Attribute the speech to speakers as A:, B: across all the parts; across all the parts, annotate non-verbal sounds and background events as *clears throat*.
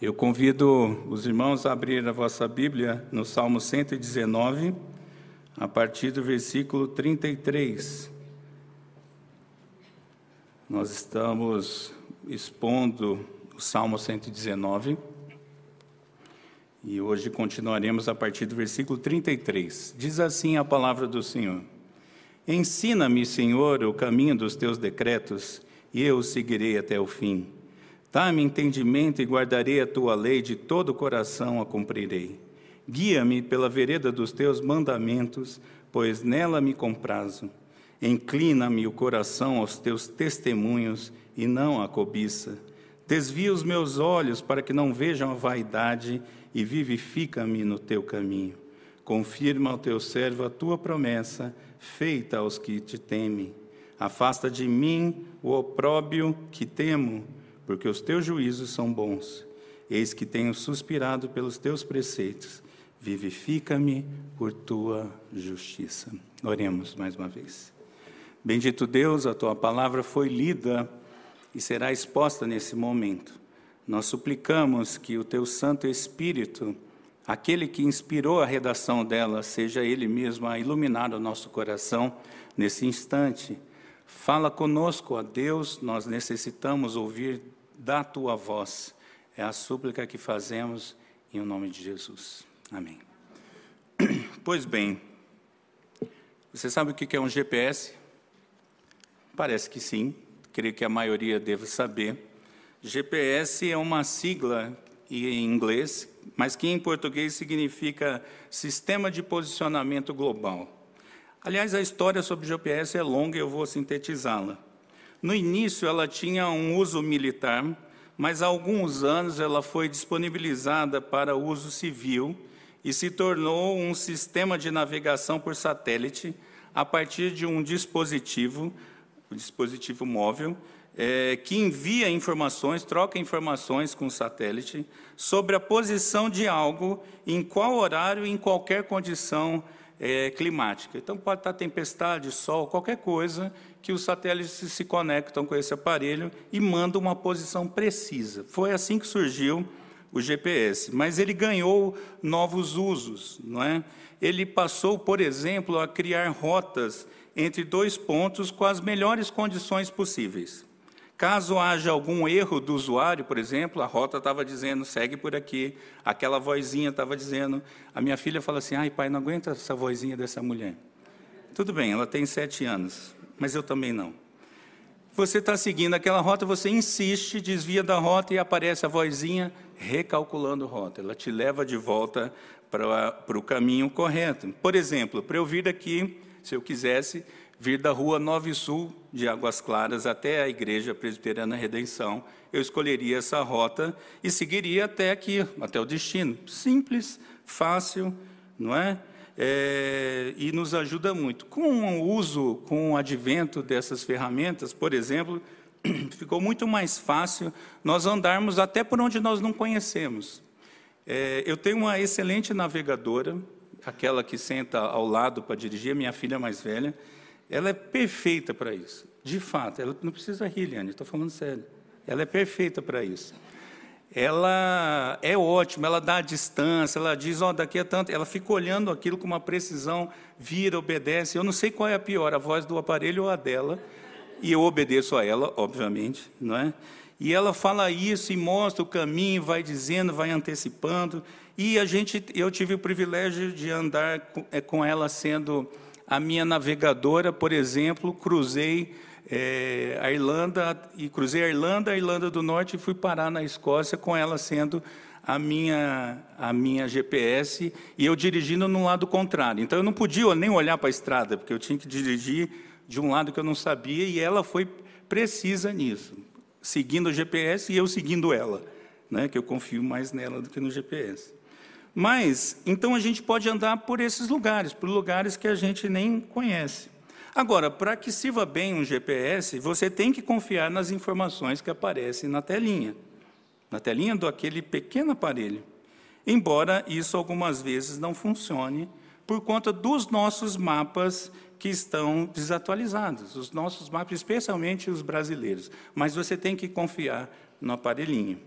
A: Eu convido os irmãos a abrir a vossa Bíblia no Salmo 119, a partir do versículo 33. Nós estamos expondo o Salmo 119 e hoje continuaremos a partir do versículo 33. Diz assim a palavra do Senhor: Ensina-me, Senhor, o caminho dos teus decretos, e eu o seguirei até o fim. Dá-me entendimento e guardarei a tua lei, de todo o coração a cumprirei. Guia-me pela vereda dos teus mandamentos, pois nela me comprazo. Inclina-me o coração aos teus testemunhos e não à cobiça. Desvia os meus olhos para que não vejam a vaidade e vivifica-me no teu caminho. Confirma ao teu servo a tua promessa, feita aos que te temem. Afasta de mim o opróbio que temo porque os teus juízos são bons. Eis que tenho suspirado pelos teus preceitos. Vivifica-me por tua justiça. Oremos mais uma vez. Bendito Deus, a tua palavra foi lida e será exposta nesse momento. Nós suplicamos que o teu Santo Espírito, aquele que inspirou a redação dela, seja ele mesmo a iluminar o nosso coração nesse instante. Fala conosco, a Deus, nós necessitamos ouvir da tua voz. É a súplica que fazemos em nome de Jesus. Amém. *clears throat* Pois bem, você sabe o que é um GPS? Parece que sim, creio que a maioria deve saber. GPS é uma sigla em inglês, mas que em português significa Sistema de Posicionamento Global. Aliás, a história sobre GPS é longa e eu vou sintetizá-la. No início, ela tinha um uso militar, mas há alguns anos ela foi disponibilizada para uso civil e se tornou um sistema de navegação por satélite a partir de um dispositivo, um dispositivo móvel, é, que envia informações, troca informações com o satélite sobre a posição de algo, em qual horário, em qualquer condição é, climática. Então, pode estar tempestade, sol, qualquer coisa, que os satélites se conectam com esse aparelho e mandam uma posição precisa. Foi assim que surgiu o GPS, mas ele ganhou novos usos, não é? Ele passou, por exemplo, a criar rotas entre dois pontos com as melhores condições possíveis. Caso haja algum erro do usuário, por exemplo, a rota estava dizendo segue por aqui, aquela vozinha estava dizendo. A minha filha fala assim: ai, pai, não aguenta essa vozinha dessa mulher. Tudo bem, ela tem sete anos, mas eu também não. Você está seguindo aquela rota, você insiste, desvia da rota e aparece a vozinha recalculando rota. Ela te leva de volta para, o caminho correto. Por exemplo, para eu vir daqui, se eu quisesse, vir da rua 9 Sul, de Águas Claras, até a Igreja Presbiteriana Redenção, eu escolheria essa rota e seguiria até aqui, até o destino. Simples, fácil, não é? É e nos ajuda muito. Com o uso, com o advento dessas ferramentas, por exemplo, *clears throat* ficou muito mais fácil nós andarmos até por onde nós não conhecemos. É, eu tenho uma excelente navegadora, aquela que senta ao lado para dirigir, minha filha mais velha, ela é perfeita para isso. De fato, ela não precisa rir, Liane, estou falando sério. Ela é perfeita para isso. Ela é ótima, ela dá a distância, ela diz, ó, oh, daqui a tanto, ela fica olhando aquilo com uma precisão, vira, obedece. Eu não sei qual é a pior, a voz do aparelho ou a dela, e eu obedeço a ela, obviamente, não é? E ela fala isso e mostra o caminho, vai dizendo, vai antecipando. E a gente, eu tive o privilégio de andar com, é, com ela sendo a minha navegadora, por exemplo, cruzei é, a Irlanda e cruzei a Irlanda, a Irlanda do Norte e fui parar na Escócia com ela sendo a minha a minha GPS e eu dirigindo no lado contrário. Então eu não podia nem olhar para a estrada porque eu tinha que dirigir de um lado que eu não sabia e ela foi precisa nisso, seguindo o GPS e eu seguindo ela, né? Que eu confio mais nela do que no GPS. Mas, então a gente pode andar por esses lugares, por lugares que a gente nem conhece. Agora, para que sirva bem um GPS, você tem que confiar nas informações que aparecem na telinha, na telinha do aquele pequeno aparelho. Embora isso algumas vezes não funcione por conta dos nossos mapas que estão desatualizados, os nossos mapas, especialmente os brasileiros. Mas você tem que confiar no aparelhinho.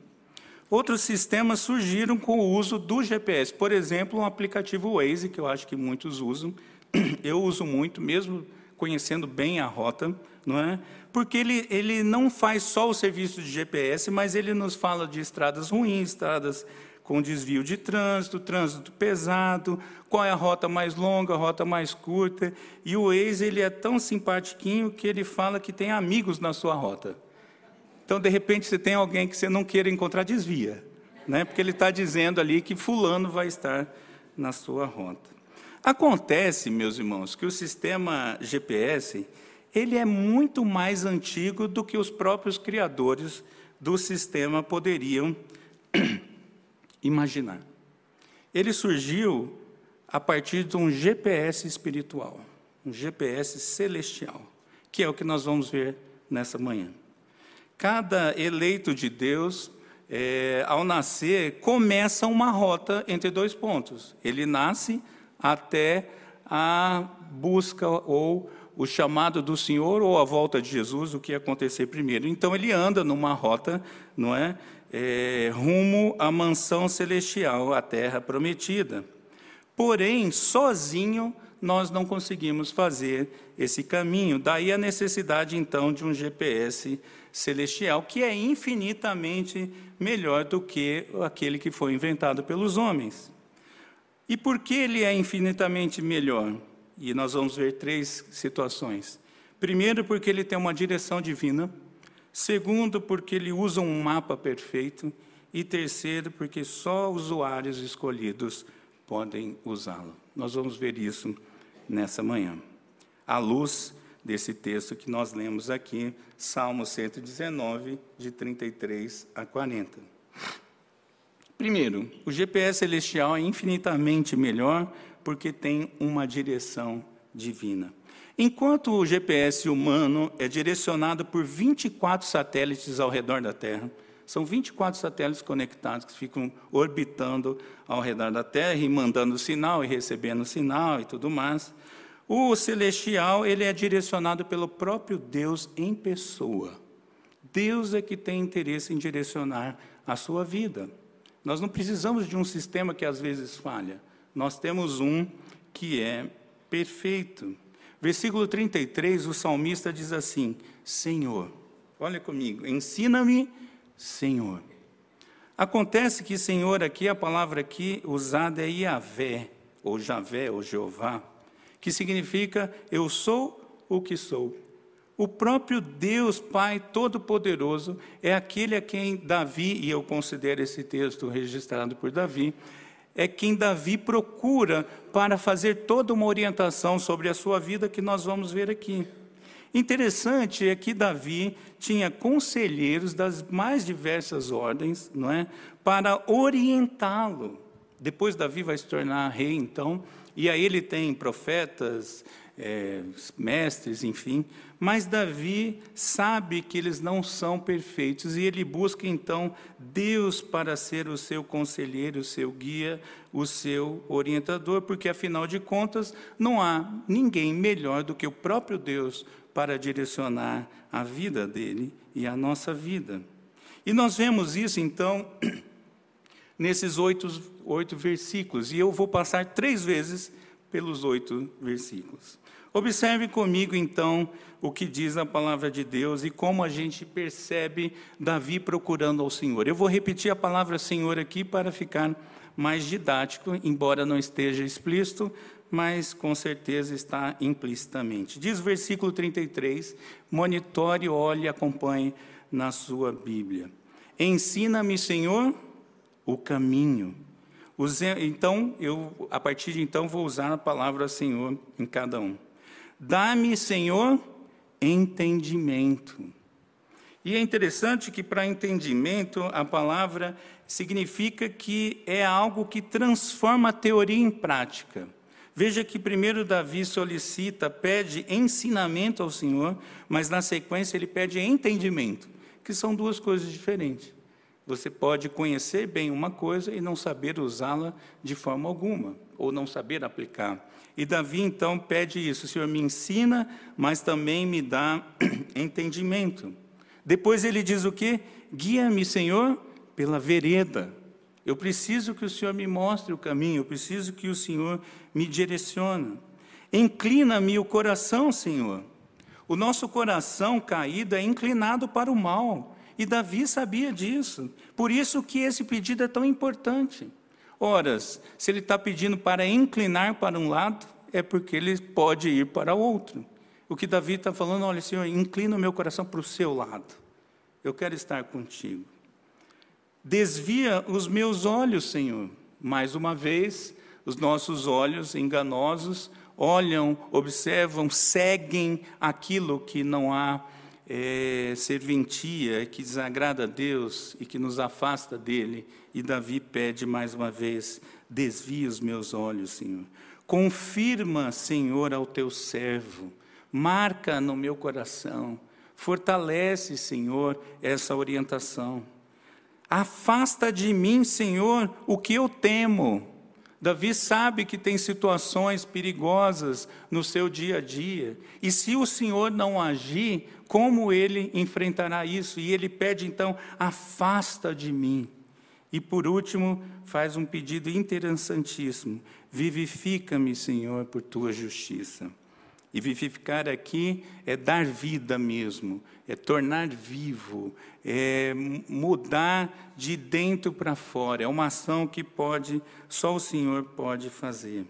A: Outros sistemas surgiram com o uso do GPS. Por exemplo, um aplicativo Waze, que eu acho que muitos usam. *clears throat* Eu uso muito, mesmo conhecendo bem a rota, não é? Porque ele, ele não faz só o serviço de GPS, mas ele nos fala de estradas ruins, estradas com desvio de trânsito, trânsito pesado, qual é a rota mais longa, a rota mais curta. E o Waze ele é tão simpatiquinho que ele fala que tem amigos na sua rota. Então, de repente, você tem alguém que você não queira encontrar, desvia. Né? Porque ele está dizendo ali que fulano vai estar na sua rota. Acontece, meus irmãos, que o sistema GPS ele é muito mais antigo do que os próprios criadores do sistema poderiam *clears throat* imaginar. Ele surgiu a partir de um GPS espiritual, um GPS celestial, que é o que nós vamos ver nessa manhã. Cada eleito de Deus, é, ao nascer, começa uma rota entre dois pontos. Ele nasce até a busca ou o chamado do Senhor ou a volta de Jesus, o que ia acontecer primeiro. Então ele anda numa rota, não é? é, rumo à mansão celestial, à terra prometida. Porém, sozinho nós não conseguimos fazer esse caminho. Daí a necessidade então de um GPS celestial, que é infinitamente melhor do que aquele que foi inventado pelos homens. E por que ele é infinitamente melhor? E nós vamos ver três situações. Primeiro, porque ele tem uma direção divina. Segundo, porque ele usa um mapa perfeito. E terceiro, porque só usuários escolhidos podem usá-lo. Nós vamos ver isso nessa manhã. À luz desse texto que nós lemos aqui, Salmo 119, de 33 a 40. Primeiro, o GPS celestial é infinitamente melhor porque tem uma direção divina. Enquanto o GPS humano é direcionado por 24 satélites ao redor da Terra, são 24 satélites conectados que ficam orbitando ao redor da Terra e mandando sinal e recebendo sinal e tudo mais. O celestial, ele é direcionado pelo próprio Deus em pessoa. Deus é que tem interesse em direcionar a sua vida. Nós não precisamos de um sistema que às vezes falha. Nós temos um que é perfeito. Versículo 33, o salmista diz assim: Senhor, olha comigo, ensina-me, Senhor. Acontece que Senhor aqui, a palavra aqui usada é Yahvé, ou Javé, ou Jeová, que significa eu sou o que sou. O próprio Deus Pai Todo-Poderoso é aquele a quem Davi, e eu considero esse texto registrado por Davi, é quem Davi procura para fazer toda uma orientação sobre a sua vida que nós vamos ver aqui. Interessante é que Davi tinha conselheiros das mais diversas ordens, não é, para orientá-lo. Depois Davi vai se tornar rei, então, e aí ele tem profetas, é, mestres, enfim. Mas Davi sabe que eles não são perfeitos e ele busca então Deus para ser o seu conselheiro, o seu guia, o seu orientador, porque afinal de contas não há ninguém melhor do que o próprio Deus para direcionar a vida dele e a nossa vida. E nós vemos isso então *clears throat* nesses oito, oito versículos, e eu vou passar três vezes pelos oito versículos. Observe comigo então o que diz a palavra de Deus e como a gente percebe Davi procurando ao Senhor. Eu vou repetir a palavra Senhor aqui para ficar mais didático, embora não esteja explícito, mas com certeza está implicitamente. Diz o versículo 33, monitore, olhe acompanhe na sua Bíblia. Ensina-me, Senhor, o caminho. Então, eu a partir de então vou usar a palavra Senhor em cada um. Dá-me, Senhor, entendimento. E é interessante que para entendimento a palavra significa que é algo que transforma a teoria em prática. Veja que primeiro Davi solicita, pede ensinamento ao Senhor, mas na sequência ele pede entendimento, que são duas coisas diferentes. Você pode conhecer bem uma coisa e não saber usá-la de forma alguma, ou não saber aplicar. E Davi então pede isso: Senhor, me ensina, mas também me dá *clears throat* entendimento. Depois ele diz o que? Guia-me, Senhor, pela vereda. Eu preciso que o Senhor me mostre o caminho, eu preciso que o Senhor me direcione. Inclina-me o coração, Senhor. O nosso coração caído é inclinado para o mal, e Davi sabia disso. Por isso que esse pedido é tão importante. Ora, se ele está pedindo para inclinar para um lado, é porque ele pode ir para outro. O que Davi está falando, olha, Senhor, inclina o meu coração para o seu lado. Eu quero estar contigo. Desvia os meus olhos, Senhor. Mais uma vez, os nossos olhos enganosos olham, observam, seguem aquilo que não há é, serventia, que desagrada a Deus e que nos afasta dele. E Davi pede mais uma vez: desvia os meus olhos, Senhor. Confirma, Senhor, ao teu servo, marca no meu coração, fortalece, Senhor, essa orientação. Afasta de mim, Senhor, o que eu temo. Davi sabe que tem situações perigosas no seu dia a dia, e se o Senhor não agir, como ele enfrentará isso? E ele pede então: afasta de mim. E por último, faz um pedido interessantíssimo: vivifica-me, Senhor, por tua justiça. E vivificar aqui é dar vida mesmo, é tornar vivo, é mudar de dentro para fora. É uma ação que pode, só o Senhor pode fazer.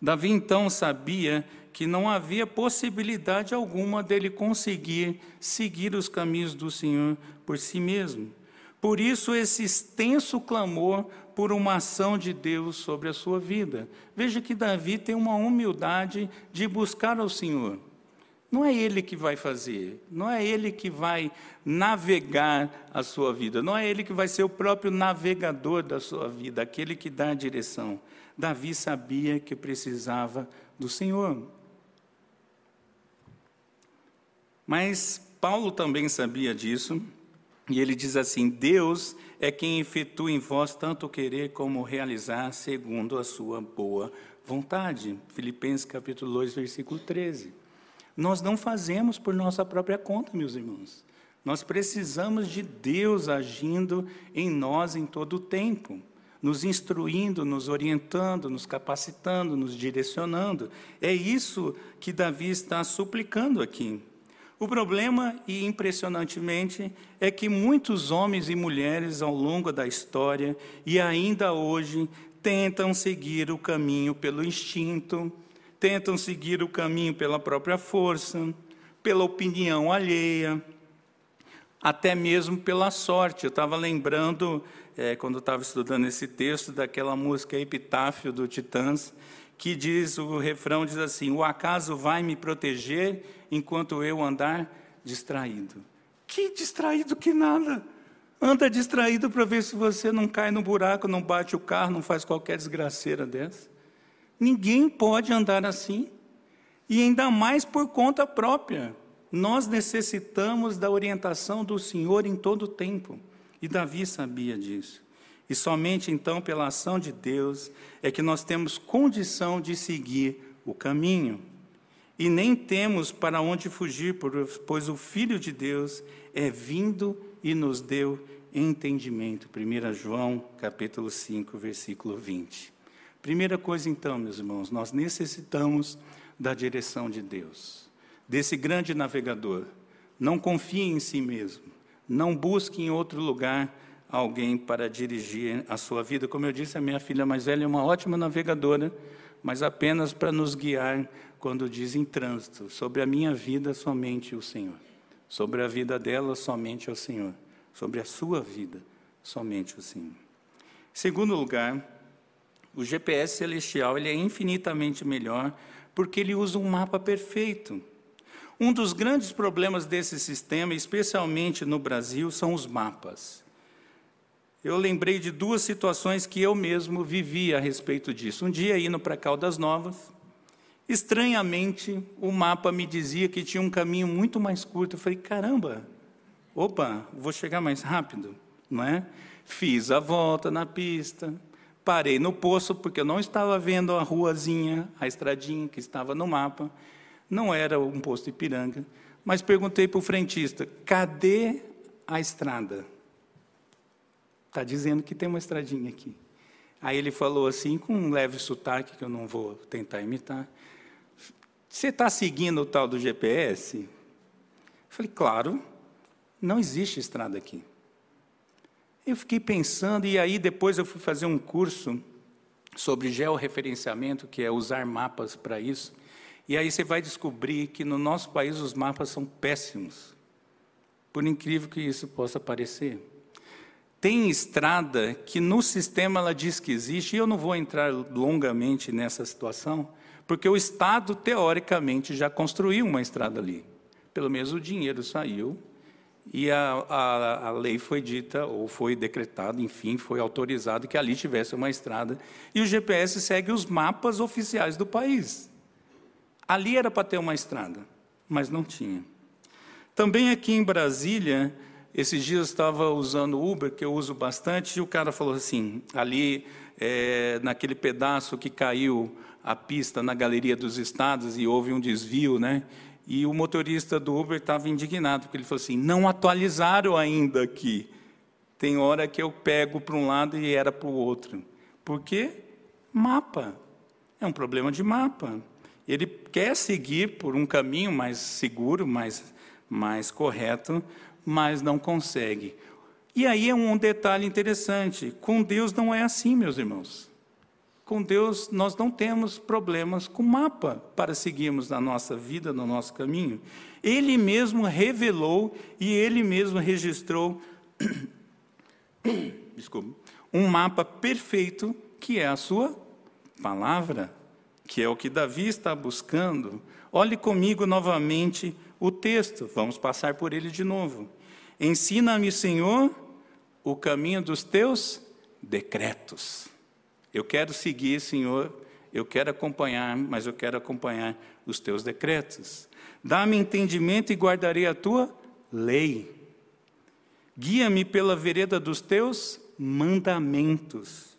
A: Davi então sabia que não havia possibilidade alguma dele conseguir seguir os caminhos do Senhor por si mesmo. Por isso, esse extenso clamor por uma ação de Deus sobre a sua vida. Veja que Davi tem uma humildade de buscar ao Senhor. Não é ele que vai fazer, não é ele que vai navegar a sua vida, não é ele que vai ser o próprio navegador da sua vida, aquele que dá a direção. Davi sabia que precisava do Senhor. Mas Paulo também sabia disso, e ele diz assim: Deus é quem efetua em vós tanto querer como realizar segundo a sua boa vontade. Filipenses capítulo 2, versículo 13. Nós não fazemos por nossa própria conta, meus irmãos. Nós precisamos de Deus agindo em nós em todo o tempo, nos instruindo, nos orientando, nos capacitando, nos direcionando. É isso que Davi está suplicando aqui. O problema, e impressionantemente, é que muitos homens e mulheres ao longo da história e ainda hoje tentam seguir o caminho pelo instinto, tentam seguir o caminho pela própria força, pela opinião alheia, até mesmo pela sorte. Eu estava lembrando, é, quando estava estudando esse texto, daquela música Epitáfio do Titãs, que diz, o refrão diz assim: O acaso vai me proteger enquanto eu andar distraído. Que distraído que nada! Anda distraído para ver se você não cai no buraco, não bate o carro, não faz qualquer desgraceira dessa. Ninguém pode andar assim. E ainda mais por conta própria. Nós necessitamos da orientação do Senhor em todo o tempo. E Davi sabia disso. E somente então, pela ação de Deus, é que nós temos condição de seguir o caminho. E nem temos para onde fugir, pois o Filho de Deus é vindo e nos deu entendimento. 1 João, capítulo 5, versículo 20. Primeira coisa, então, meus irmãos, nós necessitamos da direção de Deus, desse grande navegador. Não confie em si mesmo, não busque em outro lugar alguém para dirigir a sua vida. Como eu disse, a minha filha mais velha é uma ótima navegadora, mas apenas para nos guiar quando diz em trânsito. Sobre a minha vida, somente o Senhor. Sobre a vida dela, somente o Senhor. Sobre a sua vida, somente o Senhor. Segundo lugar, o GPS celestial ele é infinitamente melhor porque ele usa um mapa perfeito. Um dos grandes problemas desse sistema, especialmente no Brasil, são os mapas eu lembrei de duas situações que eu mesmo vivi a respeito disso. Um dia, indo para Caldas Novas, estranhamente, o mapa me dizia que tinha um caminho muito mais curto. Eu falei, caramba, opa, vou chegar mais rápido, não é? Fiz a volta na pista, parei no poço, porque eu não estava vendo a ruazinha, a estradinha que estava no mapa. Não era um posto Ipiranga, mas perguntei para o frentista, cadê a estrada? Está dizendo que tem uma estradinha aqui. Aí ele falou assim, com um leve sotaque, que eu não vou tentar imitar. Você está seguindo o tal do GPS? Eu falei, claro, não existe estrada aqui. Eu fiquei pensando, e aí depois eu fui fazer um curso sobre georreferenciamento, que é usar mapas para isso. E aí você vai descobrir que no nosso país os mapas são péssimos. Por incrível que isso possa parecer. Tem estrada que no sistema ela diz que existe, e eu não vou entrar longamente nessa situação, porque o Estado, teoricamente, já construiu uma estrada ali. Pelo menos o dinheiro saiu e a, a, a, lei foi dita, ou foi decretada, enfim, foi autorizado que ali tivesse uma estrada. E o GPS segue os mapas oficiais do país. Ali era para ter uma estrada, mas não tinha. Também aqui em Brasília, esses dias estava usando Uber, que eu uso bastante, e o cara falou assim: ali, é, naquele pedaço que caiu a pista na Galeria dos Estados e houve um desvio, né? E o motorista do Uber estava indignado, porque ele falou assim: não atualizaram ainda aqui. Tem hora que eu pego para um lado e era para o outro. Por quê? Mapa. É um problema de mapa. Ele quer seguir por um caminho mais seguro, mais, mais correto, mas não consegue. E aí é um detalhe interessante: com Deus não é assim, meus irmãos. Com Deus, nós não temos problemas com mapa para seguirmos na nossa vida, no nosso caminho. Ele mesmo revelou e ele mesmo registrou *coughs* desculpa, um mapa perfeito que é a sua palavra, que é o que Davi está buscando. Olhe comigo novamente o texto, vamos passar por ele de novo. Ensina-me, Senhor, o caminho dos teus decretos. Eu quero seguir, Senhor, eu quero acompanhar, mas eu quero acompanhar os teus decretos. Dá-me entendimento e guardarei a tua lei. Guia-me pela vereda dos teus mandamentos.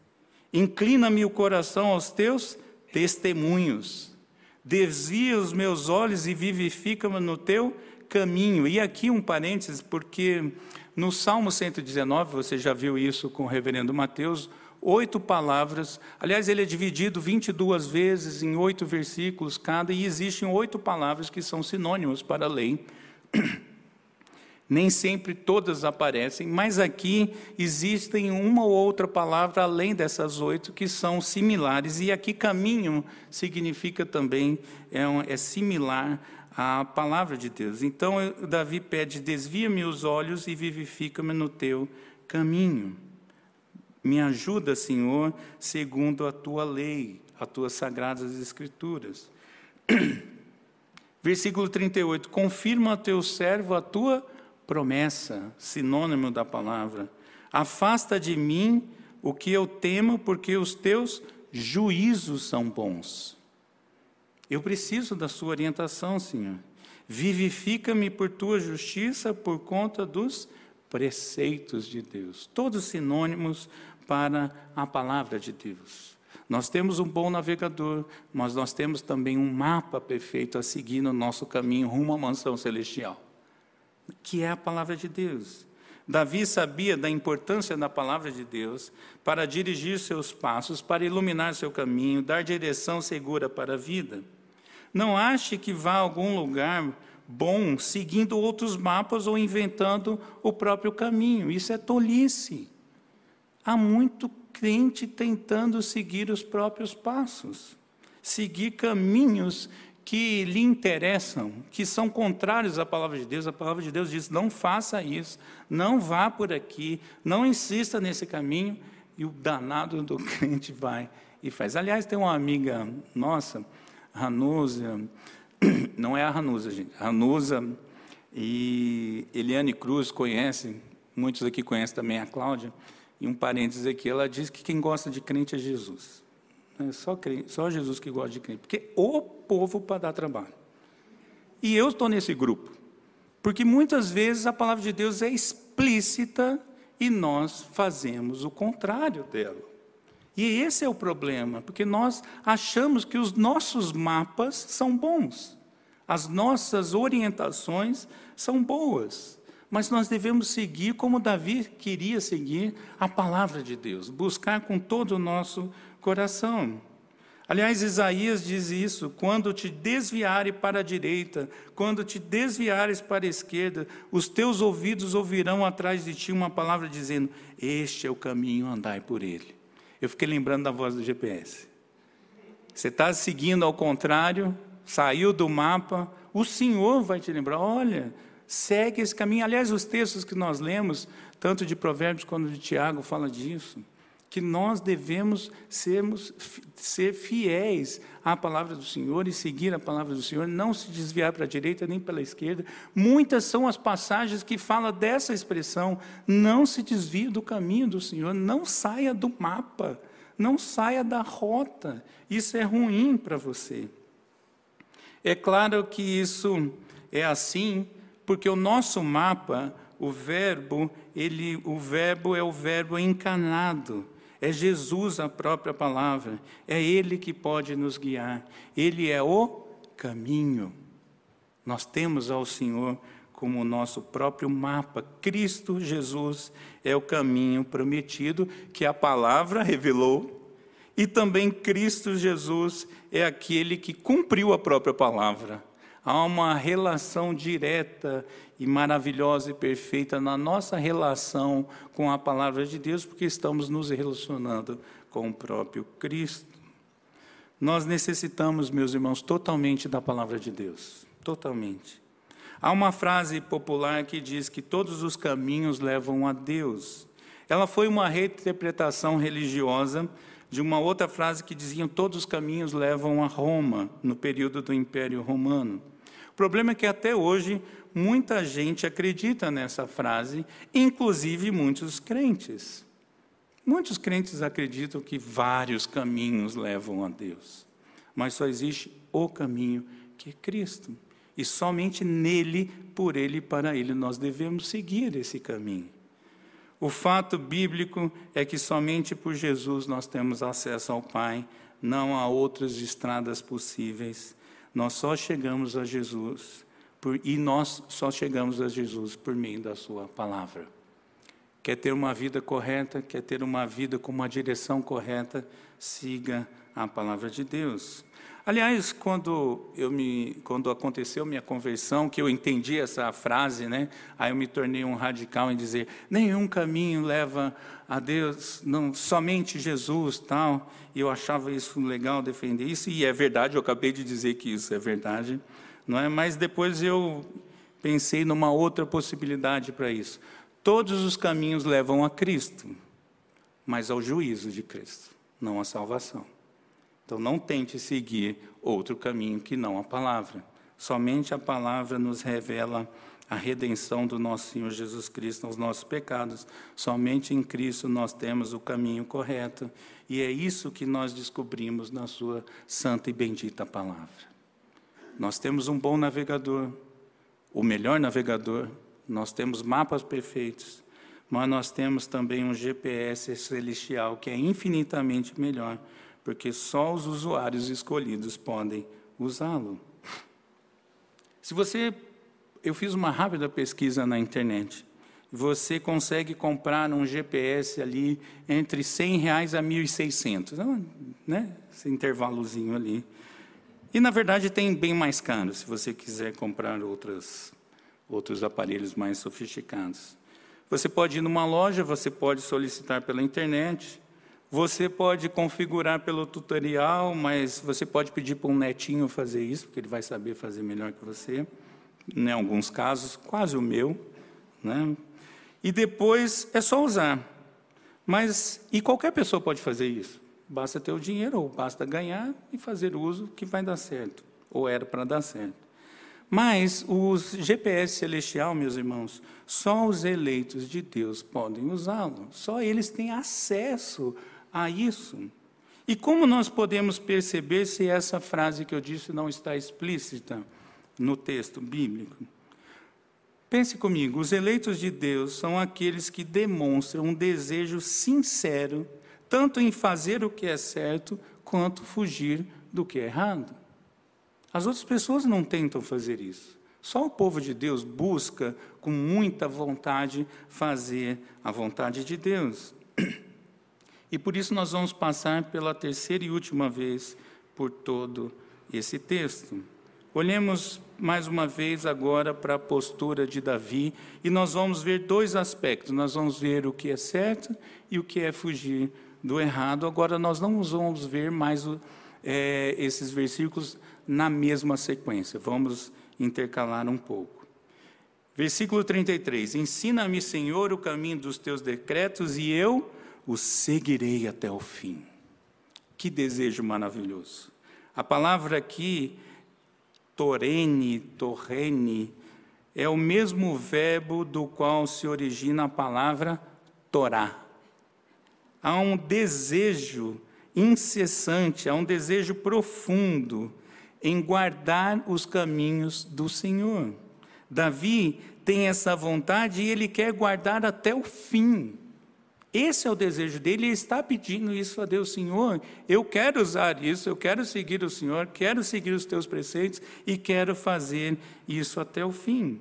A: Inclina-me o coração aos teus testemunhos. Desvia os meus olhos e vivifica-me no teu caminho. E aqui um parênteses, porque no Salmo 119, você já viu isso com o reverendo Mateus, oito palavras. Aliás, ele é dividido 22 vezes em oito versículos cada, e existem oito palavras que são sinônimos para a lei. *clears throat* Nem sempre todas aparecem, mas aqui existem uma ou outra palavra além dessas oito que são similares, e aqui caminho significa também, é, um, é similar à palavra de Deus. Então, Davi pede: desvia-me os olhos e vivifica-me no teu caminho. Me ajuda, Senhor, segundo a tua lei, as tuas sagradas escrituras. *clears throat* Versículo 38. Confirma a teu servo a tua promessa, sinônimo da palavra. Afasta de mim o que eu temo, porque os teus juízos são bons. Eu preciso da sua orientação, Senhor. Vivifica-me por tua justiça por conta dos preceitos de Deus. Todos sinônimos para a palavra de Deus. Nós temos um bom navegador, mas nós temos também um mapa perfeito a seguir no nosso caminho rumo à mansão celestial, que é a palavra de Deus. Davi sabia da importância da palavra de Deus para dirigir seus passos, para iluminar seu caminho, dar direção segura para a vida. Não ache que vá a algum lugar bom seguindo outros mapas ou inventando o próprio caminho. Isso é tolice. Há muito crente tentando seguir os próprios passos, seguir caminhos que lhe interessam, que são contrários à palavra de Deus. A palavra de Deus diz: não faça isso, não vá por aqui, não insista nesse caminho, e o danado do *laughs* crente vai e faz. Aliás, tem uma amiga nossa, Ranusa, *clears throat* não é a Ranusa, gente, Ranusa e Eliane Cruz conhecem, muitos aqui conhecem também a Cláudia. E um parênteses aqui, ela diz que quem gosta de crente é Jesus. É só, crente, só Jesus que gosta de crente. Porque o povo para dar trabalho. E eu estou nesse grupo. Porque muitas vezes a palavra de Deus é explícita e nós fazemos o contrário dela. E esse é o problema, porque nós achamos que os nossos mapas são bons, as nossas orientações são boas, mas nós devemos seguir como Davi queria seguir a palavra de Deus, buscar com todo o nosso coração. Aliás, Isaías diz isso: quando te desviares para a direita, quando te desviares para a esquerda, os teus ouvidos ouvirão atrás de ti uma palavra dizendo: Este é o caminho, andai por ele. Eu fiquei lembrando da voz do GPS. Você está seguindo ao contrário, saiu do mapa, o Senhor vai te lembrar: olha, segue esse caminho. Aliás, os textos que nós lemos, tanto de Provérbios quanto de Tiago, fala disso que nós devemos sermos, ser fiéis à palavra do Senhor e seguir a palavra do Senhor, não se desviar para a direita nem pela esquerda. Muitas são as passagens que falam dessa expressão: não se desvie do caminho do Senhor, não saia do mapa, não saia da rota. Isso é ruim para você. É claro que isso é assim, porque o nosso mapa, o verbo, ele, o verbo é o verbo encanado. É Jesus a própria palavra, é Ele que pode nos guiar, Ele é o caminho. Nós temos ao Senhor como nosso próprio mapa. Cristo Jesus é o caminho prometido que a palavra revelou, e também Cristo Jesus é aquele que cumpriu a própria palavra. Há uma relação direta e maravilhosa e perfeita na nossa relação com a palavra de Deus, porque estamos nos relacionando com o próprio Cristo. Nós necessitamos, meus irmãos, totalmente da palavra de Deus, totalmente. Há uma frase popular que diz que todos os caminhos levam a Deus. Ela foi uma reinterpretação religiosa de uma outra frase que dizia todos os caminhos levam a Roma, no período do Império Romano. Problema é que até hoje muita gente acredita nessa frase, inclusive muitos crentes. Muitos crentes acreditam que vários caminhos levam a Deus, mas só existe o caminho que é Cristo. E somente nele, por ele e para ele nós devemos seguir esse caminho. O fato bíblico é que somente por Jesus nós temos acesso ao Pai, não há outras estradas possíveis. Nós só chegamos a Jesus por, e nós só chegamos a Jesus por meio da Sua palavra. Quer ter uma vida correta, quer ter uma vida com uma direção correta, siga a palavra de Deus. Aliás, quando, eu me, quando aconteceu minha conversão, que eu entendi essa frase, né, aí eu me tornei um radical em dizer: nenhum caminho leva a Deus, não somente Jesus, tal. E eu achava isso legal defender isso, e é verdade. Eu acabei de dizer que isso é verdade, não é? Mas depois eu pensei numa outra possibilidade para isso. Todos os caminhos levam a Cristo, mas ao juízo de Cristo, não à salvação. Então não tente seguir outro caminho que não a palavra. Somente a palavra nos revela a redenção do nosso Senhor Jesus Cristo aos nossos pecados. Somente em Cristo nós temos o caminho correto. E é isso que nós descobrimos na Sua santa e bendita palavra. Nós temos um bom navegador, o melhor navegador, nós temos mapas perfeitos, mas nós temos também um GPS celestial que é infinitamente melhor porque só os usuários escolhidos podem usá-lo. Se você, eu fiz uma rápida pesquisa na internet. Você consegue comprar um GPS ali entre 100 reais a 1.600, né? Esse intervalozinho ali. E na verdade tem bem mais caro, se você quiser comprar outras, outros aparelhos mais sofisticados. Você pode ir numa loja, você pode solicitar pela internet. Você pode configurar pelo tutorial, mas você pode pedir para um netinho fazer isso, porque ele vai saber fazer melhor que você. Em alguns casos, quase o meu. Né? E depois é só usar. Mas, e qualquer pessoa pode fazer isso. Basta ter o dinheiro, ou basta ganhar e fazer uso que vai dar certo. Ou era para dar certo. Mas os GPS celestial, meus irmãos, só os eleitos de Deus podem usá-lo. Só eles têm acesso a isso. E como nós podemos perceber se essa frase que eu disse não está explícita no texto bíblico? Pense comigo, os eleitos de Deus são aqueles que demonstram um desejo sincero, tanto em fazer o que é certo, quanto fugir do que é errado. As outras pessoas não tentam fazer isso. Só o povo de Deus busca com muita vontade fazer a vontade de Deus. E por isso nós vamos passar pela terceira e última vez por todo esse texto. Olhemos mais uma vez agora para a postura de Davi e nós vamos ver dois aspectos. Nós vamos ver o que é certo e o que é fugir do errado. Agora nós não vamos ver mais é, esses versículos na mesma sequência. Vamos intercalar um pouco. Versículo 33: Ensina-me, Senhor, o caminho dos teus decretos e eu o seguirei até o fim. Que desejo maravilhoso. A palavra aqui, torene, torrene, é o mesmo verbo do qual se origina a palavra Torá. Há um desejo incessante, há um desejo profundo em guardar os caminhos do Senhor. Davi tem essa vontade e ele quer guardar até o fim. Esse é o desejo dele, ele está pedindo isso a Deus, Senhor. Eu quero usar isso, eu quero seguir o Senhor, quero seguir os teus preceitos e quero fazer isso até o fim.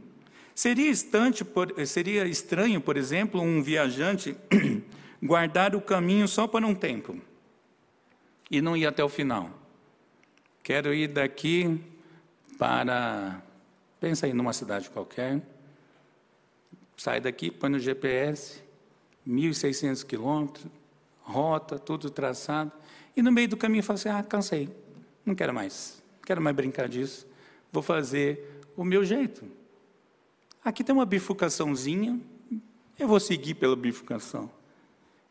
A: Seria, estante, seria estranho, por exemplo, um viajante *clears throat* guardar o caminho só por um tempo e não ir até o final. Quero ir daqui para. Pensa aí numa cidade qualquer. Sai daqui, põe no GPS, 1.600 quilômetros, rota, tudo traçado. E no meio do caminho fala assim: ah, cansei, não quero mais, não quero mais brincar disso, vou fazer o meu jeito. Aqui tem uma bifurcaçãozinha, eu vou seguir pela bifurcação.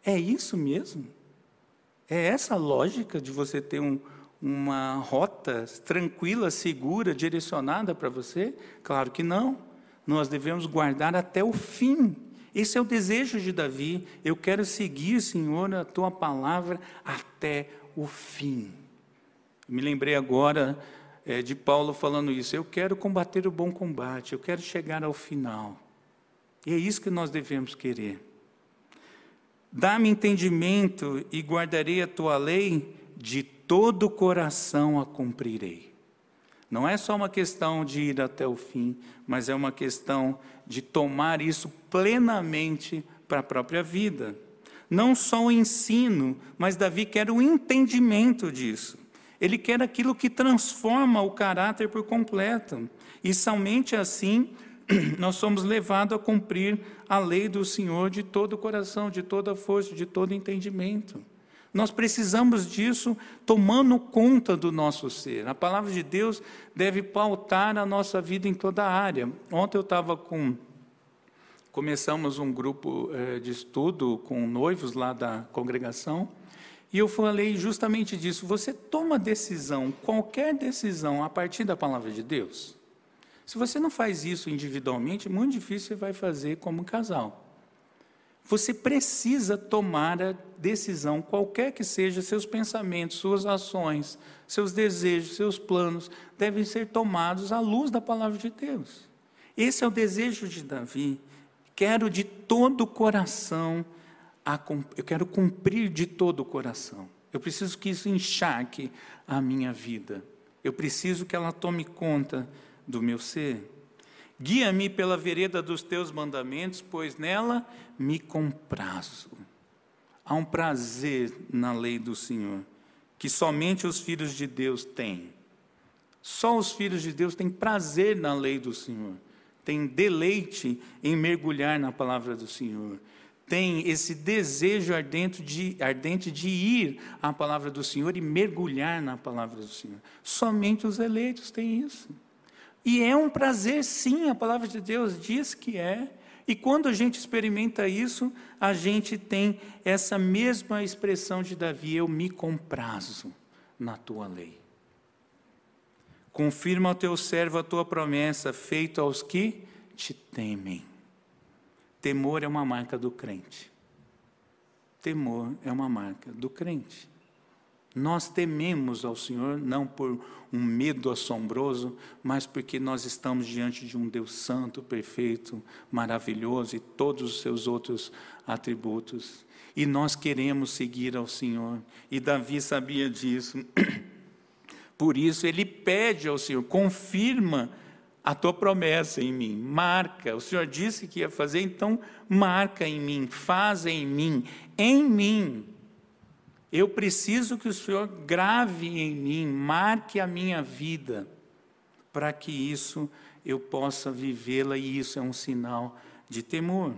A: É isso mesmo? É essa lógica de você ter um, uma rota tranquila, segura, direcionada para você? Claro que não. Nós devemos guardar até o fim. Esse é o desejo de Davi. Eu quero seguir, Senhor, a tua palavra até o fim. Me lembrei agora é, de Paulo falando isso. Eu quero combater o bom combate, eu quero chegar ao final. E é isso que nós devemos querer. Dá-me entendimento e guardarei a tua lei de todo o coração a cumprirei. Não é só uma questão de ir até o fim, mas é uma questão de tomar isso plenamente para a própria vida. Não só o ensino, mas Davi quer o entendimento disso. Ele quer aquilo que transforma o caráter por completo. E somente assim *clears throat* nós somos levados a cumprir a lei do Senhor de todo o coração, de toda a força, de todo entendimento. Nós precisamos disso tomando conta do nosso ser. A palavra de Deus deve pautar a nossa vida em toda a área. Ontem eu estava com. Começamos um grupo eh, de estudo com noivos lá da congregação. E eu falei justamente disso. Você toma decisão, qualquer decisão, a partir da palavra de Deus? Se você não faz isso individualmente, é muito difícil você vai fazer como casal. Você precisa tomar a decisão, qualquer que seja seus pensamentos, suas ações, seus desejos, seus planos, devem ser tomados à luz da palavra de Deus. Esse é o desejo de Davi. Quero de todo o coração, eu quero cumprir de todo o coração. Eu preciso que isso encharque a minha vida. Eu preciso que ela tome conta do meu ser. Guia-me pela vereda dos teus mandamentos, pois nela me comprazo. Há um prazer na lei do Senhor, que somente os filhos de Deus têm. Só os filhos de Deus têm prazer na lei do Senhor, têm deleite em mergulhar na palavra do Senhor, têm esse desejo ardente de, ardente de ir à palavra do Senhor e mergulhar na palavra do Senhor. Somente os eleitos têm isso. E é um prazer, sim, a palavra de Deus diz que é. E quando a gente experimenta isso, a gente tem essa mesma expressão de Davi: eu me comprazo na tua lei. Confirma ao teu servo a tua promessa, feita aos que te temem. Temor é uma marca do crente. Temor é uma marca do crente. Nós tememos ao Senhor não por um medo assombroso, mas porque nós estamos diante de um Deus santo, perfeito, maravilhoso e todos os seus outros atributos. E nós queremos seguir ao Senhor. E Davi sabia disso. *clears throat* Por isso ele pede ao Senhor, confirma a tua promessa em mim, marca. O Senhor disse que ia fazer, então marca em mim, faz em mim, em mim. Eu preciso que o Senhor grave em mim, marque a minha vida, para que isso eu possa vivê-la, e isso é um sinal de temor.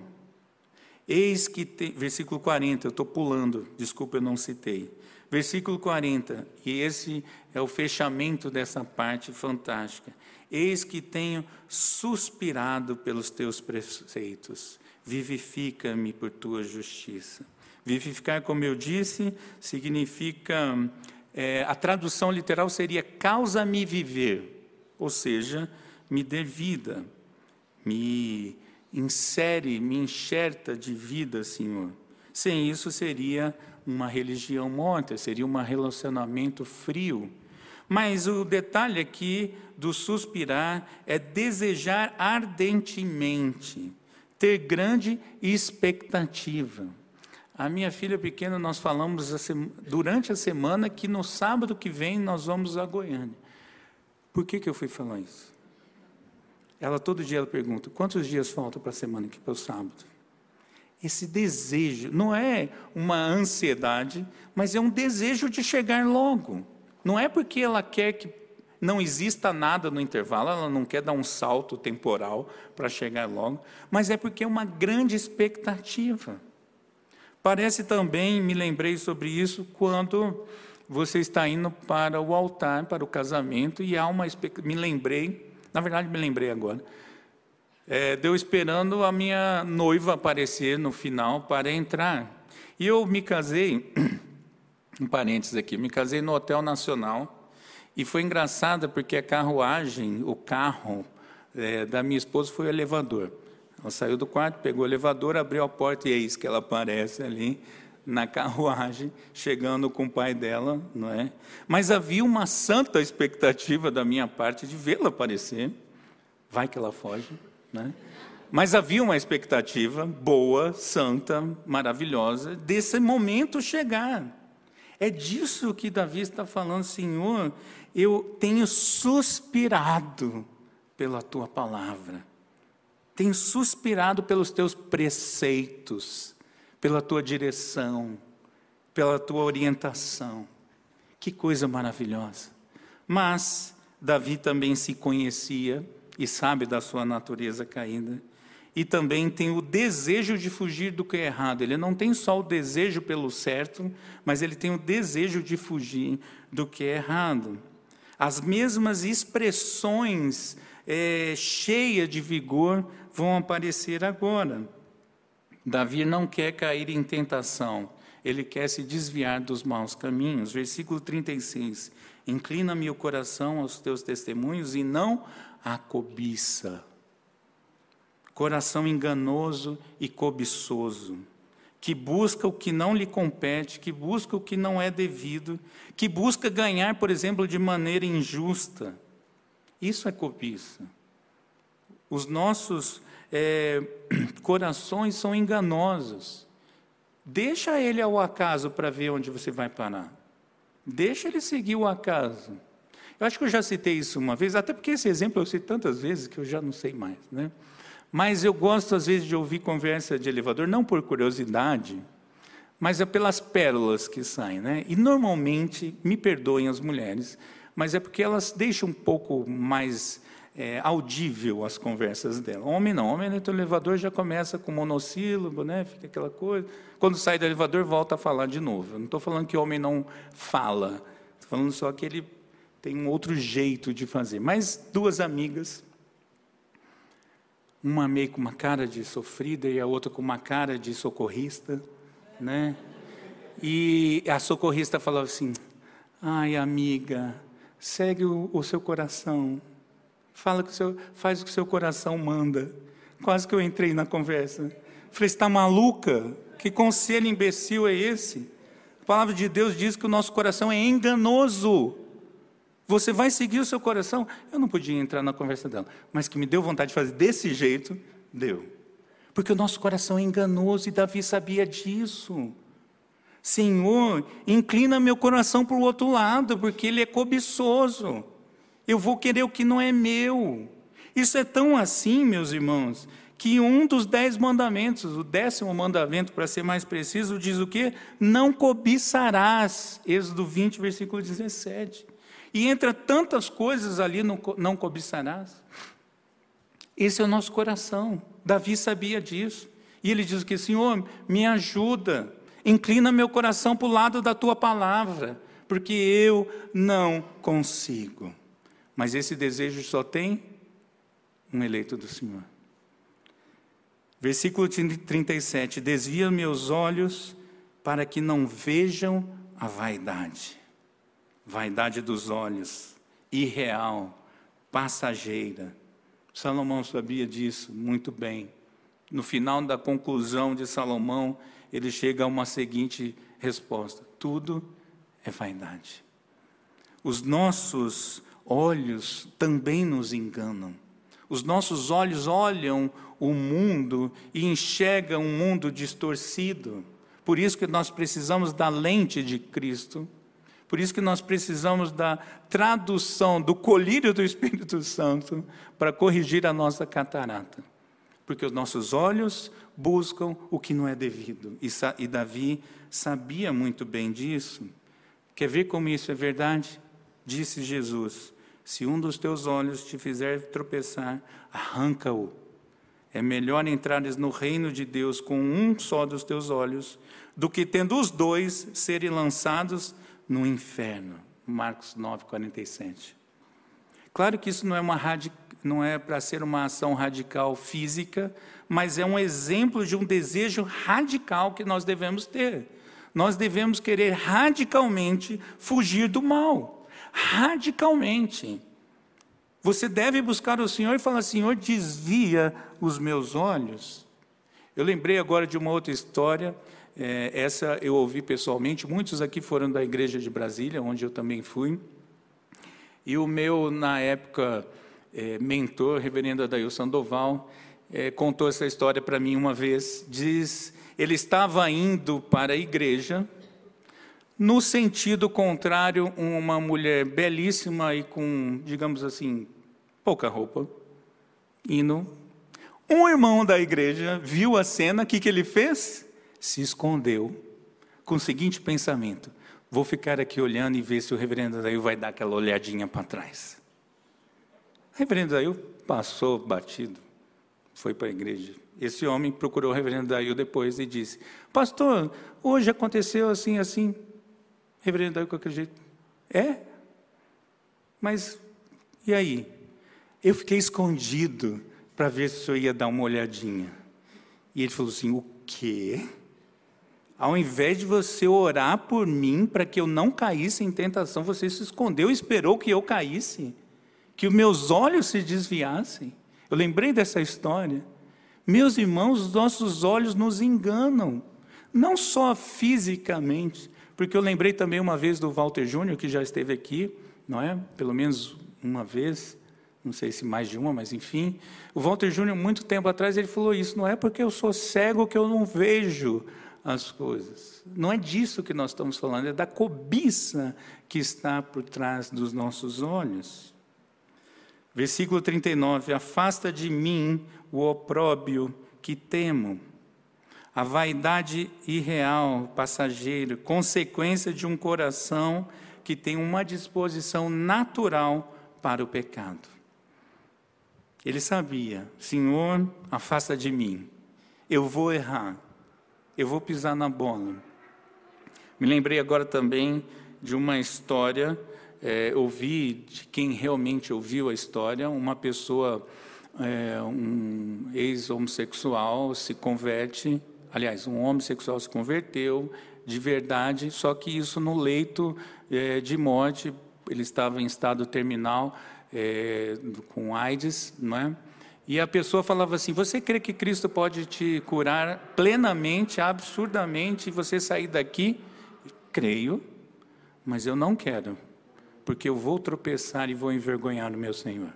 A: Eis que, tem, versículo 40, eu estou pulando, desculpa, eu não citei. Versículo 40, e esse é o fechamento dessa parte fantástica. Eis que tenho suspirado pelos teus preceitos, vivifica-me por tua justiça. Vivificar, como eu disse, significa, é, a tradução literal seria causa-me viver, ou seja, me dê vida, me insere, me enxerta de vida, Senhor. Sem isso seria uma religião morta, seria um relacionamento frio. Mas o detalhe aqui do suspirar é desejar ardentemente, ter grande expectativa. A minha filha pequena, nós falamos durante a semana que no sábado que vem nós vamos a Goiânia. Por que, que eu fui falar isso? Ela todo dia ela pergunta: quantos dias faltam para a semana que para o sábado? Esse desejo não é uma ansiedade, mas é um desejo de chegar logo. Não é porque ela quer que não exista nada no intervalo, ela não quer dar um salto temporal para chegar logo, mas é porque é uma grande expectativa. Parece também, me lembrei sobre isso, quando você está indo para o altar, para o casamento, e há uma me lembrei, na verdade me lembrei agora, é, deu esperando a minha noiva aparecer no final para entrar. E eu me casei, *coughs* um parênteses aqui, me casei no Hotel Nacional, e foi engraçado porque a carruagem, o carro é, da minha esposa foi o elevador. Ela saiu do quarto, pegou o elevador, abriu a porta e eis que ela aparece ali na carruagem, chegando com o pai dela, não é? Mas havia uma santa expectativa da minha parte de vê-la aparecer. Vai que ela foge, né? Mas havia uma expectativa boa, santa, maravilhosa desse momento chegar. É disso que Davi está falando, Senhor, eu tenho suspirado pela tua palavra tem suspirado pelos teus preceitos, pela tua direção, pela tua orientação. Que coisa maravilhosa. Mas Davi também se conhecia e sabe da sua natureza caída. E também tem o desejo de fugir do que é errado. Ele não tem só o desejo pelo certo, mas ele tem o desejo de fugir do que é errado. As mesmas expressões é, cheias de vigor vão aparecer agora. Davi não quer cair em tentação, ele quer se desviar dos maus caminhos. Versículo 36. Inclina-me o coração aos teus testemunhos e não à cobiça. Coração enganoso e cobiçoso, que busca o que não lhe compete, que busca o que não é devido, que busca ganhar, por exemplo, de maneira injusta. Isso é cobiça. Os nossos é, *clears throat* corações são enganosos. Deixa ele ao acaso para ver onde você vai parar. Deixa ele seguir o acaso. Eu acho que eu já citei isso uma vez, até porque esse exemplo eu cito tantas vezes que eu já não sei mais. Né? Mas eu gosto, às vezes, de ouvir conversa de elevador, não por curiosidade, mas é pelas pérolas que saem. Né? E, normalmente, me perdoem as mulheres, mas é porque elas deixam um pouco mais é, audível as conversas dela. Homem não, homem no elevador já começa com monossílabo, né? fica aquela coisa. Quando sai do elevador, volta a falar de novo. Eu não estou falando que homem não fala, estou falando só que ele tem um outro jeito de fazer. Mas duas amigas, uma meio com uma cara de sofrida e a outra com uma cara de socorrista, né? E a socorrista falava assim: ai, amiga, segue o, o seu coração Fala que o seu, faz o que o seu coração manda. Quase que eu entrei na conversa. Falei, está maluca? Que conselho imbecil é esse? A palavra de Deus diz que o nosso coração é enganoso. Você vai seguir o seu coração? Eu não podia entrar na conversa dela, mas que me deu vontade de fazer desse jeito, deu. Porque o nosso coração é enganoso e Davi sabia disso. Senhor, inclina meu coração para o outro lado, porque ele é cobiçoso. Eu vou querer o que não é meu. Isso é tão assim, meus irmãos, que um dos dez mandamentos, o décimo mandamento, para ser mais preciso, diz o quê? Não cobiçarás. Êxodo 20, versículo 17. E entra tantas coisas ali no não cobiçarás. Esse é o nosso coração. Davi sabia disso. E ele diz que, Senhor, me ajuda, inclina meu coração para o lado da tua palavra, porque eu não consigo. Mas esse desejo só tem um eleito do Senhor. Versículo 37: Desvia meus olhos para que não vejam a vaidade. Vaidade dos olhos, irreal, passageira. Salomão sabia disso muito bem. No final da conclusão de Salomão, ele chega a uma seguinte resposta: tudo é vaidade. Os nossos olhos também nos enganam. Os nossos olhos olham o mundo e enxergam um mundo distorcido. Por isso que nós precisamos da lente de Cristo. Por isso que nós precisamos da tradução do colírio do Espírito Santo para corrigir a nossa catarata. Porque os nossos olhos buscam o que não é devido. E, e Davi sabia muito bem disso. Quer ver como isso é verdade? Disse Jesus: Se um dos teus olhos te fizer tropeçar, arranca-o é melhor entrares no reino de Deus com um só dos teus olhos, do que tendo os dois serem lançados no inferno. Marcos 9, 47. Claro que isso não é, não é para ser uma ação radical física, mas é um exemplo de um desejo radical que nós devemos ter. Nós devemos querer radicalmente fugir do mal. Radicalmente. Você deve buscar o Senhor e falar: Senhor, desvia os meus olhos. Eu lembrei agora de uma outra história. É, essa eu ouvi pessoalmente. Muitos aqui foram da igreja de Brasília, onde eu também fui. E o meu, na época, é, mentor, reverendo Adail Sandoval, é, contou essa história para mim uma vez. Diz, ele estava indo para a igreja, no sentido contrário, uma mulher belíssima e com, digamos assim, pouca roupa, indo. Um irmão da igreja viu a cena, o que, que ele fez? Se escondeu, com o seguinte pensamento: vou ficar aqui olhando e ver se o reverendo Daí vai dar aquela olhadinha para trás. O reverendo Daí passou batido, foi para a igreja. Esse homem procurou o reverendo Daí depois e disse: Pastor, hoje aconteceu assim, assim. Reverendo Daí, aquele jeito. É? Mas, e aí? Eu fiquei escondido para ver se senhor ia dar uma olhadinha. E ele falou assim: O quê? Ao invés de você orar por mim para que eu não caísse em tentação, você se escondeu e esperou que eu caísse, que os meus olhos se desviassem. Eu lembrei dessa história. Meus irmãos, os nossos olhos nos enganam, não só fisicamente, porque eu lembrei também uma vez do Walter Júnior, que já esteve aqui, não é? Pelo menos uma vez, não sei se mais de uma, mas enfim. O Walter Júnior, muito tempo atrás, ele falou isso: não é porque eu sou cego que eu não vejo as coisas. Não é disso que nós estamos falando, é da cobiça que está por trás dos nossos olhos. Versículo 39: Afasta de mim o opróbio que temo a vaidade irreal, passageira, consequência de um coração que tem uma disposição natural para o pecado. Ele sabia, Senhor, afasta de mim, eu vou errar, eu vou pisar na bola. Me lembrei agora também de uma história, é, ouvi de quem realmente ouviu a história, uma pessoa, é, um ex-homossexual se converte aliás, um homossexual se converteu de verdade, só que isso no leito é, de morte, ele estava em estado terminal é, com AIDS, não é? E a pessoa falava assim: Você crê que Cristo pode te curar plenamente, absurdamente, e você sair daqui? Creio, mas eu não quero, porque eu vou tropeçar e vou envergonhar o meu Senhor.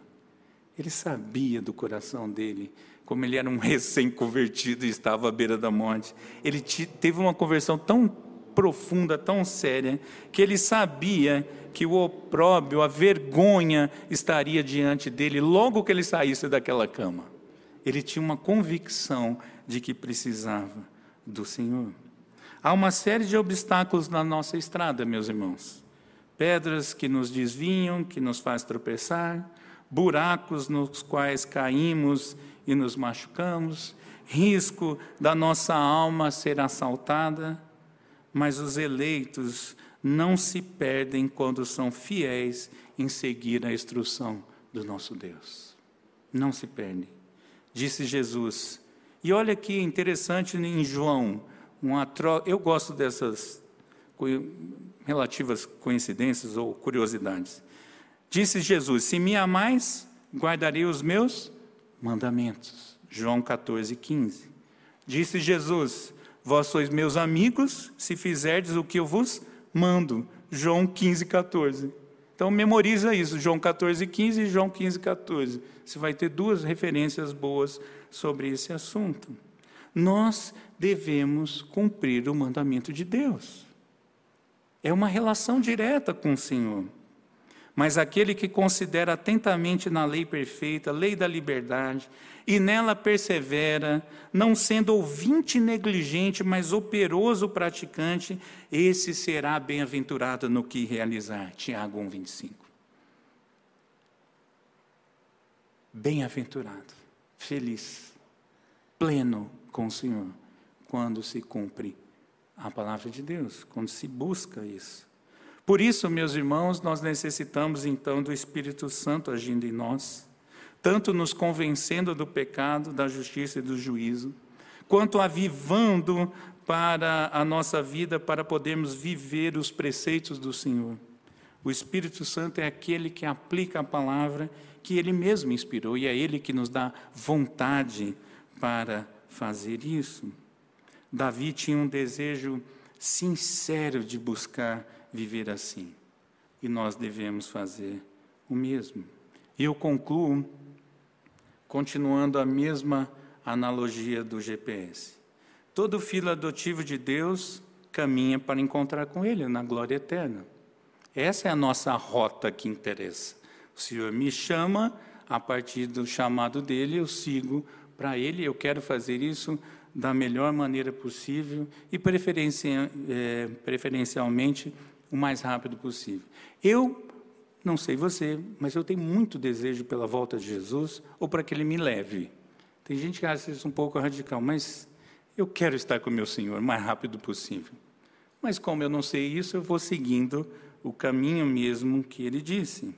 A: Ele sabia do coração dele como ele era um *laughs* recém-convertido e estava à beira da morte, ele teve uma conversão tão profunda, tão séria, que ele sabia que o opróbio, a vergonha estaria diante dele logo que ele saísse daquela cama. Ele tinha uma convicção de que precisava do Senhor. Há uma série de obstáculos na nossa estrada, meus irmãos. Pedras que nos desviam, que nos faz tropeçar, buracos nos quais caímos e nos machucamos, risco da nossa alma ser assaltada, mas os eleitos não se perdem quando são fiéis em seguir a instrução do nosso Deus. Não se perdem. Disse Jesus. E olha que interessante em João, uma tro... eu gosto dessas relativas coincidências ou curiosidades. Disse Jesus: Se me amais, guardarei os meus mandamentos. João 14, 15. Disse Jesus: Vós sois meus amigos, se fizerdes o que eu vos mando. João 15, 14. Então memoriza isso, João 14, 15 e João 15, 14. Você vai ter duas referências boas sobre esse assunto. Nós devemos cumprir o mandamento de Deus. É uma relação direta com o Senhor. Mas aquele que considera atentamente na lei perfeita, lei da liberdade, e nela persevera, não sendo ouvinte negligente, mas operoso praticante, esse será bem-aventurado no que realizar. Tiago 1, 25. Bem-aventurado, feliz, pleno com o Senhor, quando se cumpre a palavra de Deus, quando se busca isso. Por isso, meus irmãos, nós necessitamos então do Espírito Santo agindo em nós, tanto nos convencendo do pecado, da justiça e do juízo, quanto avivando para a nossa vida para podermos viver os preceitos do Senhor. O Espírito Santo é aquele que aplica a palavra que ele mesmo inspirou e é ele que nos dá vontade para fazer isso. Davi tinha um desejo sincero de buscar viver assim. E nós devemos fazer o mesmo. E eu concluo continuando a mesma analogia do GPS. Todo filho adotivo de Deus caminha para encontrar com Ele na glória eterna. Essa é a nossa rota que interessa. O Senhor me chama, a partir do chamado dele, eu sigo para Ele, eu quero fazer isso da melhor maneira possível e é, preferencialmente o mais rápido possível. Eu não sei você, mas eu tenho muito desejo pela volta de Jesus ou para que ele me leve. Tem gente que acha isso um pouco radical, mas eu quero estar com meu Senhor o mais rápido possível. Mas como eu não sei isso, eu vou seguindo o caminho mesmo que ele disse.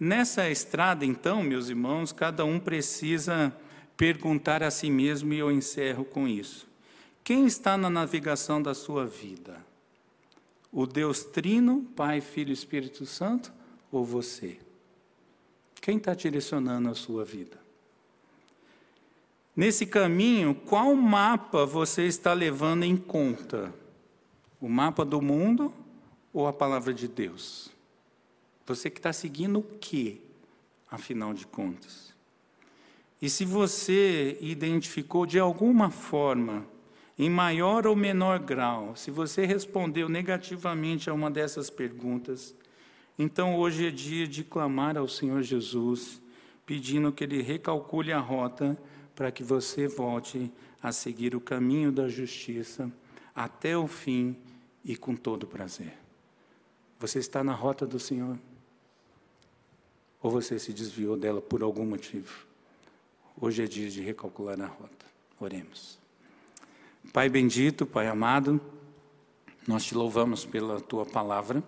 A: Nessa estrada, então, meus irmãos, cada um precisa perguntar a si mesmo, e eu encerro com isso: quem está na navegação da sua vida? O Deus Trino, Pai, Filho e Espírito Santo, ou você? Quem está direcionando a sua vida? Nesse caminho, qual mapa você está levando em conta? O mapa do mundo ou a palavra de Deus? Você que está seguindo o que, afinal de contas? E se você identificou de alguma forma em maior ou menor grau, se você respondeu negativamente a uma dessas perguntas, então hoje é dia de clamar ao Senhor Jesus, pedindo que Ele recalcule a rota para que você volte a seguir o caminho da justiça até o fim e com todo prazer. Você está na rota do Senhor? Ou você se desviou dela por algum motivo? Hoje é dia de recalcular a rota. Oremos. Pai bendito, Pai amado, nós te louvamos pela tua palavra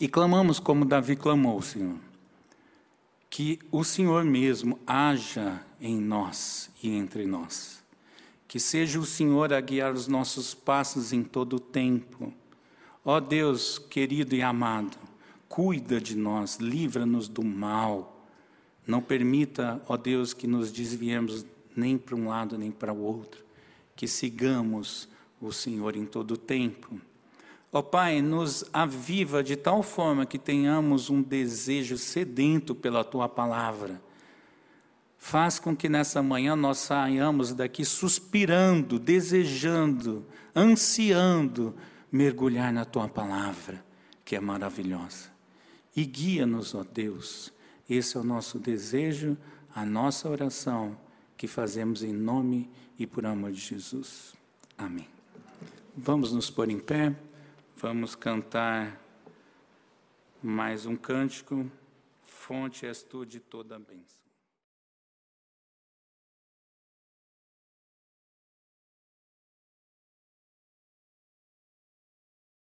A: e clamamos como Davi clamou, Senhor, que o Senhor mesmo haja em nós e entre nós, que seja o Senhor a guiar os nossos passos em todo o tempo. Ó Deus querido e amado, cuida de nós, livra-nos do mal. Não permita, ó Deus, que nos desviemos nem para um lado nem para o outro que sigamos o Senhor em todo o tempo. Ó Pai, nos aviva de tal forma que tenhamos um desejo sedento pela Tua palavra. Faz com que nessa manhã nós saiamos daqui suspirando, desejando, ansiando mergulhar na tua palavra, que é maravilhosa. E guia-nos, ó Deus. Esse é o nosso desejo, a nossa oração que fazemos em nome e por amor de Jesus. Amém. Vamos nos pôr em pé, vamos cantar mais um cântico. Fonte és tu de toda a bênção.